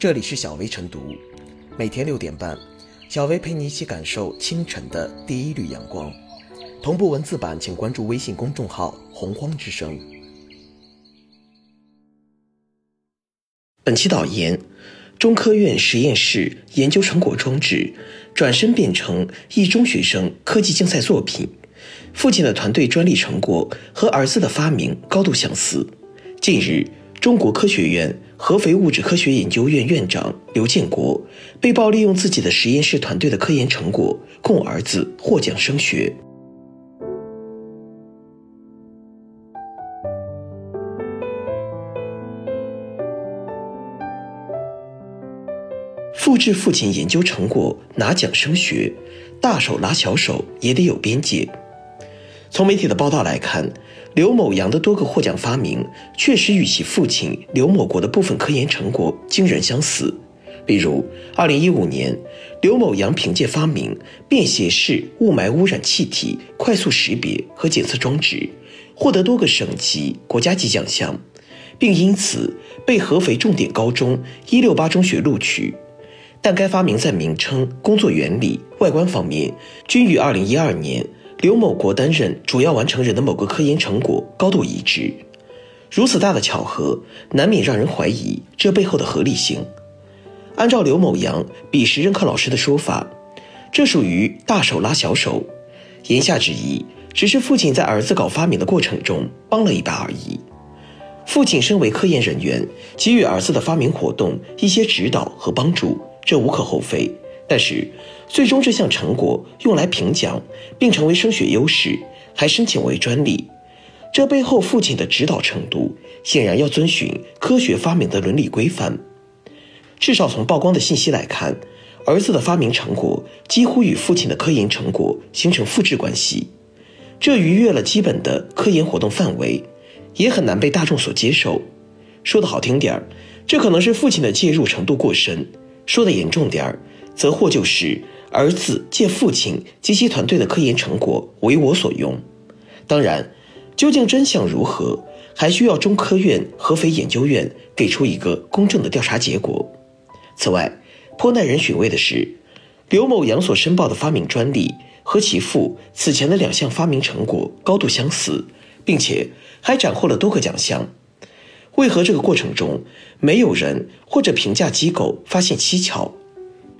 这里是小薇晨读，每天六点半，小薇陪你一起感受清晨的第一缕阳光。同步文字版，请关注微信公众号“洪荒之声”。本期导言：中科院实验室研究成果装置转身变成一中学生科技竞赛作品。父亲的团队专利成果和儿子的发明高度相似。近日，中国科学院合肥物质科学研究院院长刘建国被曝利用自己的实验室团队的科研成果供儿子获奖升学。复制父亲研究成果拿奖升学，大手拉小手也得有边界。从媒体的报道来看，刘某阳的多个获奖发明确实与其父亲刘某国的部分科研成果惊人相似。比如，2015年，刘某阳凭借发明便携式雾霾污染气体快速识别和检测装置，获得多个省级、国家级奖项，并因此被合肥重点高中168中学录取。但该发明在名称、工作原理、外观方面均与2012年。刘某国担任主要完成人的某个科研成果高度一致，如此大的巧合，难免让人怀疑这背后的合理性。按照刘某阳彼时任课老师的说法，这属于大手拉小手，言下之意只是父亲在儿子搞发明的过程中帮了一把而已。父亲身为科研人员，给予儿子的发明活动一些指导和帮助，这无可厚非。但是，最终这项成果用来评奖，并成为升学优势，还申请为专利，这背后父亲的指导程度，显然要遵循科学发明的伦理规范。至少从曝光的信息来看，儿子的发明成果几乎与父亲的科研成果形成复制关系，这逾越了基本的科研活动范围，也很难被大众所接受。说的好听点儿，这可能是父亲的介入程度过深；说的严重点儿。则或就是儿子借父亲及其团队的科研成果为我所用。当然，究竟真相如何，还需要中科院合肥研究院给出一个公正的调查结果。此外，颇耐人寻味的是，刘某阳所申报的发明专利和其父此前的两项发明成果高度相似，并且还斩获了多个奖项。为何这个过程中没有人或者评价机构发现蹊跷？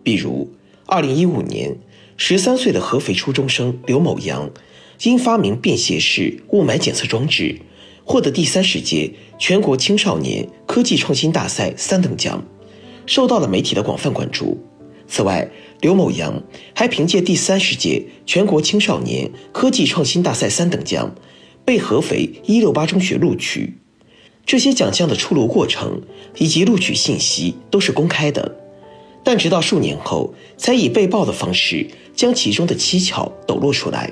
比如，二零一五年，十三岁的合肥初中生刘某阳，因发明便携式雾霾检测装置，获得第三十届全国青少年科技创新大赛三等奖，受到了媒体的广泛关注。此外，刘某阳还凭借第三十届全国青少年科技创新大赛三等奖，被合肥一六八中学录取。这些奖项的出炉过程以及录取信息都是公开的。但直到数年后，才以被曝的方式将其中的蹊跷抖落出来。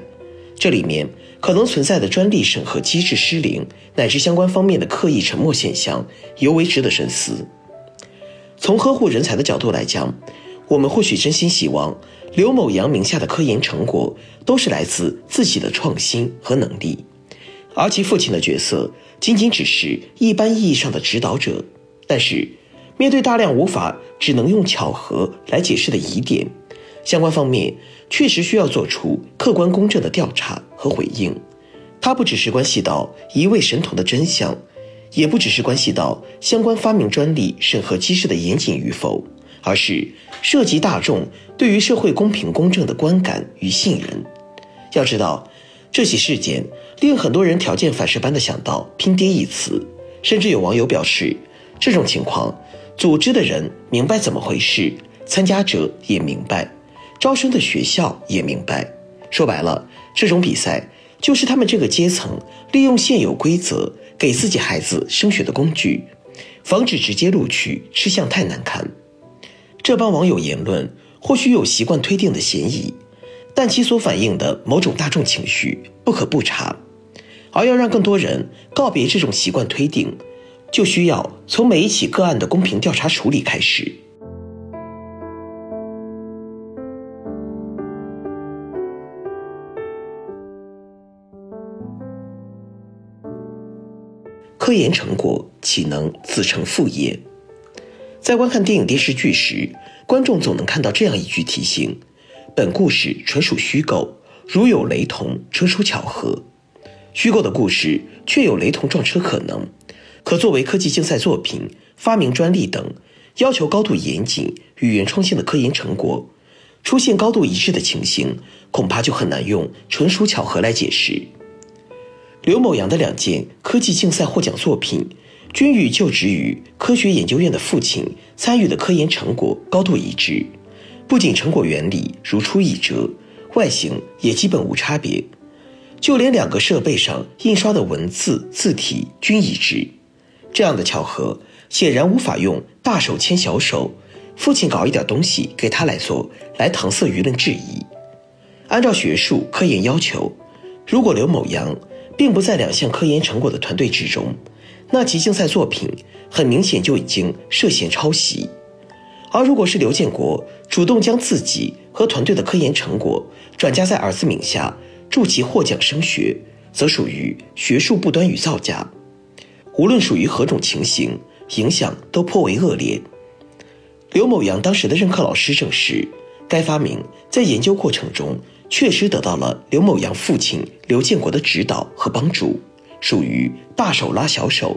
这里面可能存在的专利审核机制失灵，乃至相关方面的刻意沉默现象，尤为值得深思。从呵护人才的角度来讲，我们或许真心希望刘某阳名下的科研成果都是来自自己的创新和能力，而其父亲的角色仅仅只是一般意义上的指导者。但是，面对大量无法只能用巧合来解释的疑点，相关方面确实需要做出客观公正的调查和回应。它不只是关系到一位神童的真相，也不只是关系到相关发明专利审核机制的严谨与否，而是涉及大众对于社会公平公正的观感与信任。要知道，这起事件令很多人条件反射般的想到“拼爹”一词，甚至有网友表示，这种情况。组织的人明白怎么回事，参加者也明白，招生的学校也明白。说白了，这种比赛就是他们这个阶层利用现有规则给自己孩子升学的工具，防止直接录取吃相太难看。这帮网友言论或许有习惯推定的嫌疑，但其所反映的某种大众情绪不可不察。而要让更多人告别这种习惯推定。就需要从每一起个案的公平调查处理开始。科研成果岂能自成副业？在观看电影电视剧时，观众总能看到这样一句提醒：本故事纯属虚构，如有雷同，纯属巧合。虚构的故事却有雷同撞车可能，可作为科技竞赛作品、发明专利等要求高度严谨与原创性的科研成果，出现高度一致的情形，恐怕就很难用纯属巧合来解释。刘某阳的两件科技竞赛获奖作品，均与就职于科学研究院的父亲参与的科研成果高度一致，不仅成果原理如出一辙，外形也基本无差别，就连两个设备上印刷的文字字体均一致。这样的巧合显然无法用大手牵小手，父亲搞一点东西给他来做来搪塞舆论质疑。按照学术科研要求，如果刘某阳。并不在两项科研成果的团队之中，那其竞赛作品很明显就已经涉嫌抄袭。而如果是刘建国主动将自己和团队的科研成果转加在儿子名下，助其获奖升学，则属于学术不端与造假。无论属于何种情形，影响都颇为恶劣。刘某阳当时的任课老师证实，该发明在研究过程中。确实得到了刘某阳父亲刘建国的指导和帮助，属于大手拉小手。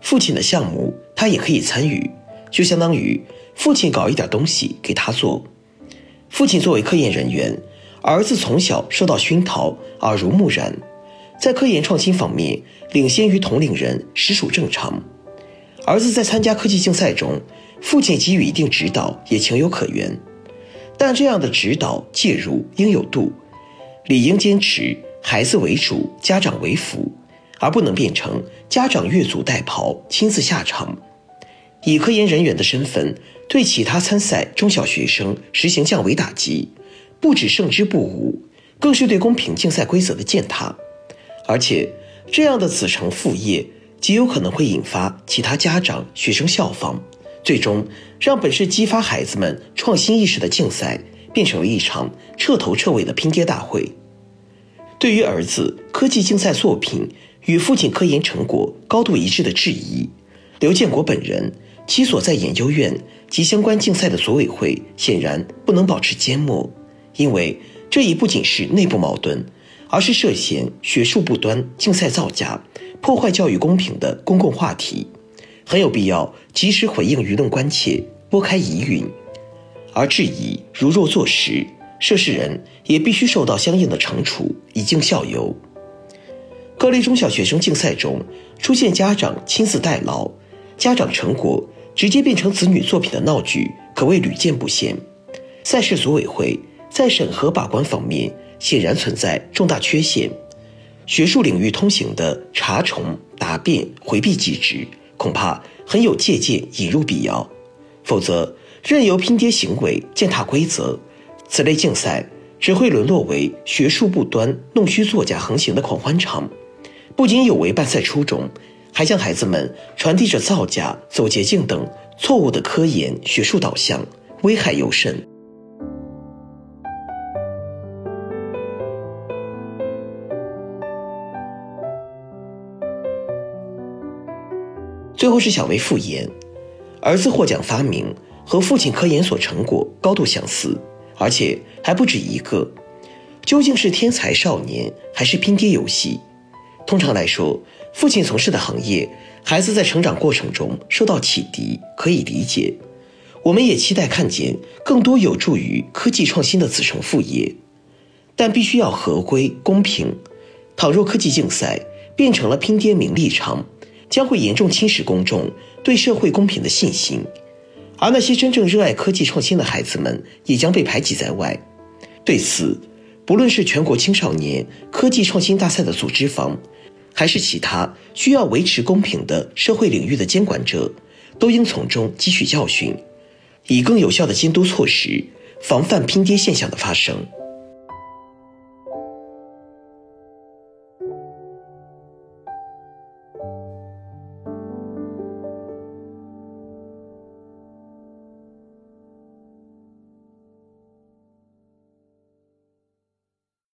父亲的项目他也可以参与，就相当于父亲搞一点东西给他做。父亲作为科研人员，儿子从小受到熏陶，耳濡目染，在科研创新方面领先于同龄人，实属正常。儿子在参加科技竞赛中，父亲给予一定指导也情有可原。但这样的指导介入应有度，理应坚持孩子为主，家长为辅，而不能变成家长越俎代庖，亲自下场。以科研人员的身份对其他参赛中小学生实行降维打击，不止胜之不武，更是对公平竞赛规则的践踏。而且，这样的子承父业极有可能会引发其他家长、学生效仿。最终，让本是激发孩子们创新意识的竞赛，变成了一场彻头彻尾的拼爹大会。对于儿子科技竞赛作品与父亲科研成果高度一致的质疑，刘建国本人其所在研究院及相关竞赛的组委会显然不能保持缄默，因为这已不仅是内部矛盾，而是涉嫌学术不端、竞赛造假、破坏教育公平的公共话题。很有必要及时回应舆论关切，拨开疑云。而质疑如若坐实，涉事人也必须受到相应的惩处，以儆效尤。各类中小学生竞赛中出现家长亲自代劳、家长成果直接变成子女作品的闹剧，可谓屡见不鲜。赛事组委会在审核把关方面显然存在重大缺陷，学术领域通行的查重、答辩、回避机制。恐怕很有借鉴引入必要，否则任由拼爹行为践踏规则，此类竞赛只会沦落为学术不端、弄虚作假横行的狂欢场，不仅有违办赛初衷，还向孩子们传递着造假、走捷径等错误的科研学术导向，危害尤甚。最后是小薇复研，儿子获奖发明和父亲科研所成果高度相似，而且还不止一个。究竟是天才少年还是拼爹游戏？通常来说，父亲从事的行业，孩子在成长过程中受到启迪可以理解。我们也期待看见更多有助于科技创新的子承父业，但必须要合规公平。倘若科技竞赛变成了拼爹名利场，将会严重侵蚀公众对社会公平的信心，而那些真正热爱科技创新的孩子们也将被排挤在外。对此，不论是全国青少年科技创新大赛的组织方，还是其他需要维持公平的社会领域的监管者，都应从中汲取教训，以更有效的监督措施，防范拼爹现象的发生。